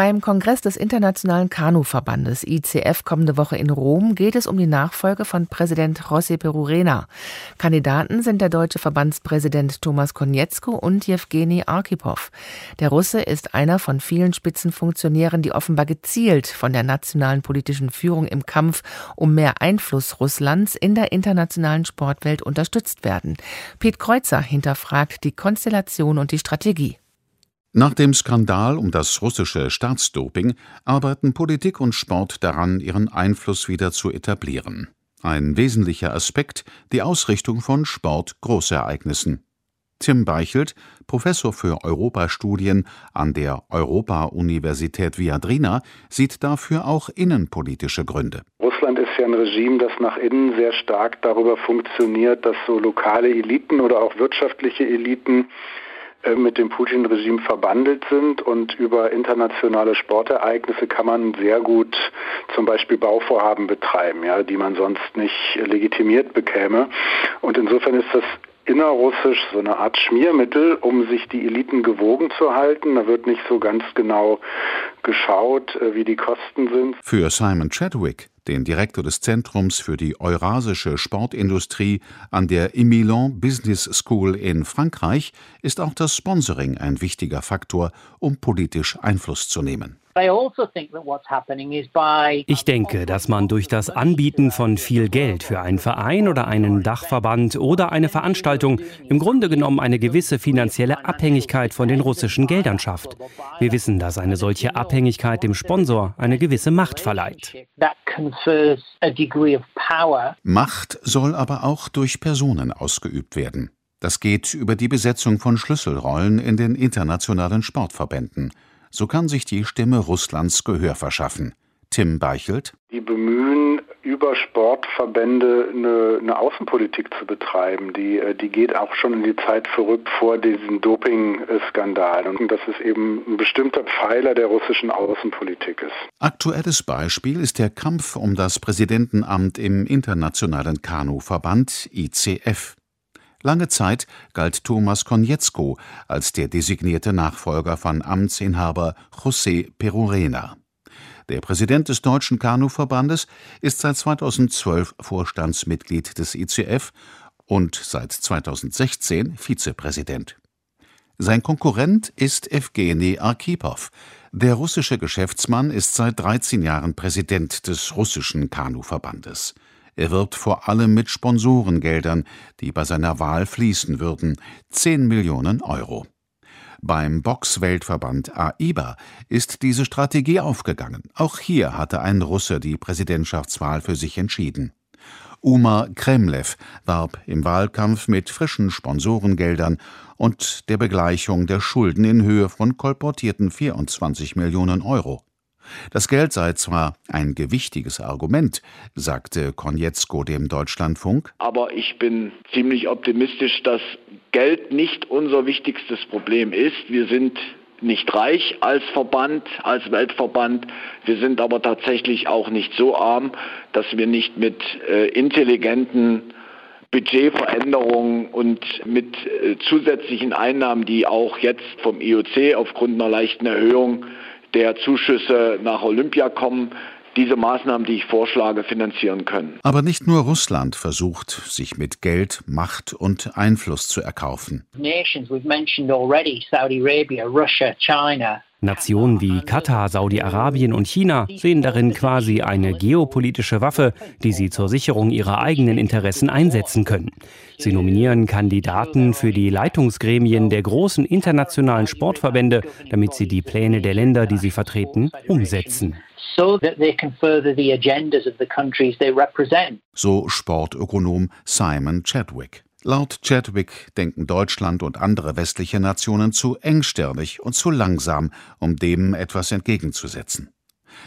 Beim Kongress des Internationalen Kanuverbandes ICF kommende Woche in Rom geht es um die Nachfolge von Präsident José Perurena. Kandidaten sind der deutsche Verbandspräsident Thomas Konietzko und Jewgeni Arkhipov. Der Russe ist einer von vielen Spitzenfunktionären, die offenbar gezielt von der nationalen politischen Führung im Kampf um mehr Einfluss Russlands in der internationalen Sportwelt unterstützt werden. Pete Kreuzer hinterfragt die Konstellation und die Strategie. Nach dem Skandal um das russische Staatsdoping arbeiten Politik und Sport daran, ihren Einfluss wieder zu etablieren. Ein wesentlicher Aspekt die Ausrichtung von Sport-Großereignissen. Tim Beichelt, Professor für Europastudien an der Europa-Universität Viadrina, sieht dafür auch innenpolitische Gründe. Russland ist ja ein Regime, das nach innen sehr stark darüber funktioniert, dass so lokale Eliten oder auch wirtschaftliche Eliten mit dem Putin-Regime verbandelt sind und über internationale Sportereignisse kann man sehr gut zum Beispiel Bauvorhaben betreiben, ja, die man sonst nicht legitimiert bekäme. Und insofern ist das innerrussisch so eine Art Schmiermittel, um sich die Eliten gewogen zu halten. Da wird nicht so ganz genau geschaut, äh, wie die Kosten sind. Für Simon Chadwick, den Direktor des Zentrums für die Eurasische Sportindustrie an der Emilon Business School in Frankreich, ist auch das Sponsoring ein wichtiger Faktor, um politisch Einfluss zu nehmen. Also ich denke, dass man durch das Anbieten von viel Geld für einen Verein oder einen Dachverband oder eine Veranstaltung im Grunde genommen eine gewisse finanzielle Abhängigkeit von den russischen Geldern schafft. Wir wissen, dass eine solche Abhängigkeit dem Sponsor eine gewisse Macht verleiht. Macht soll aber auch durch Personen ausgeübt werden. Das geht über die Besetzung von Schlüsselrollen in den internationalen Sportverbänden. So kann sich die Stimme Russlands Gehör verschaffen. Tim Beichelt. Die bemühen, über Sportverbände eine, eine Außenpolitik zu betreiben. Die, äh, die geht auch schon in die Zeit zurück vor diesen Doping-Skandalen. Und das ist eben ein bestimmter Pfeiler der russischen Außenpolitik ist. Aktuelles Beispiel ist der Kampf um das Präsidentenamt im Internationalen Kanuverband ICF. Lange Zeit galt Thomas Konietzko als der designierte Nachfolger von Amtsinhaber José Perurena. Der Präsident des Deutschen Kanuverbandes ist seit 2012 Vorstandsmitglied des ICF und seit 2016 Vizepräsident. Sein Konkurrent ist Evgeny Arkhipov. Der russische Geschäftsmann ist seit 13 Jahren Präsident des russischen Kanuverbandes. Er wirbt vor allem mit Sponsorengeldern, die bei seiner Wahl fließen würden, 10 Millionen Euro. Beim Boxweltverband AIBA ist diese Strategie aufgegangen. Auch hier hatte ein Russe die Präsidentschaftswahl für sich entschieden. Umar Kremlev warb im Wahlkampf mit frischen Sponsorengeldern und der Begleichung der Schulden in Höhe von kolportierten 24 Millionen Euro. Das Geld sei zwar ein gewichtiges Argument, sagte Konietzko dem Deutschlandfunk, aber ich bin ziemlich optimistisch, dass Geld nicht unser wichtigstes Problem ist. Wir sind nicht reich als Verband, als Weltverband. Wir sind aber tatsächlich auch nicht so arm, dass wir nicht mit äh, intelligenten Budgetveränderungen und mit äh, zusätzlichen Einnahmen, die auch jetzt vom IOC aufgrund einer leichten Erhöhung der Zuschüsse nach Olympia kommen, diese Maßnahmen, die ich vorschlage, finanzieren können. Aber nicht nur Russland versucht, sich mit Geld, Macht und Einfluss zu erkaufen. Nations we've mentioned already, Saudi Arabia, Russia, China, Nationen wie Katar, Saudi-Arabien und China sehen darin quasi eine geopolitische Waffe, die sie zur Sicherung ihrer eigenen Interessen einsetzen können. Sie nominieren Kandidaten für die Leitungsgremien der großen internationalen Sportverbände, damit sie die Pläne der Länder, die sie vertreten, umsetzen. So Sportökonom Simon Chadwick. Laut Chadwick denken Deutschland und andere westliche Nationen zu engstirnig und zu langsam, um dem etwas entgegenzusetzen.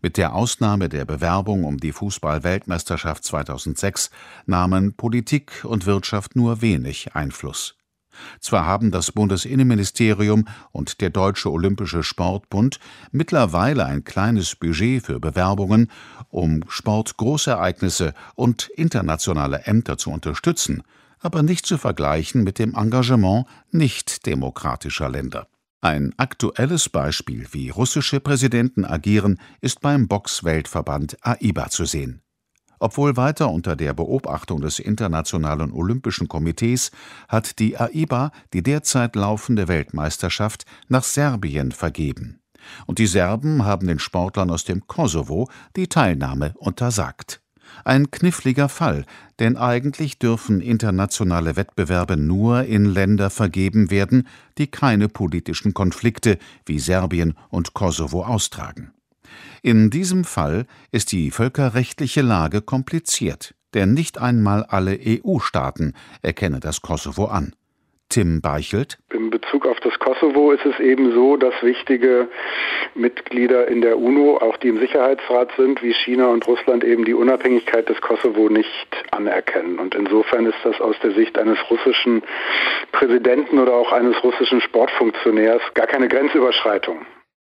Mit der Ausnahme der Bewerbung um die Fußball-Weltmeisterschaft 2006 nahmen Politik und Wirtschaft nur wenig Einfluss. Zwar haben das Bundesinnenministerium und der Deutsche Olympische Sportbund mittlerweile ein kleines Budget für Bewerbungen, um Sportgroßereignisse und internationale Ämter zu unterstützen, aber nicht zu vergleichen mit dem Engagement nicht demokratischer Länder. Ein aktuelles Beispiel, wie russische Präsidenten agieren, ist beim Boxweltverband AIBA zu sehen. Obwohl weiter unter der Beobachtung des Internationalen Olympischen Komitees hat die AIBA die derzeit laufende Weltmeisterschaft nach Serbien vergeben. Und die Serben haben den Sportlern aus dem Kosovo die Teilnahme untersagt. Ein kniffliger Fall, denn eigentlich dürfen internationale Wettbewerbe nur in Länder vergeben werden, die keine politischen Konflikte wie Serbien und Kosovo austragen. In diesem Fall ist die völkerrechtliche Lage kompliziert, denn nicht einmal alle EU-Staaten erkennen das Kosovo an. Tim Beichelt. In Bezug auf das Kosovo ist es eben so, dass wichtige Mitglieder in der UNO, auch die im Sicherheitsrat sind, wie China und Russland, eben die Unabhängigkeit des Kosovo nicht anerkennen. Und insofern ist das aus der Sicht eines russischen Präsidenten oder auch eines russischen Sportfunktionärs gar keine Grenzüberschreitung.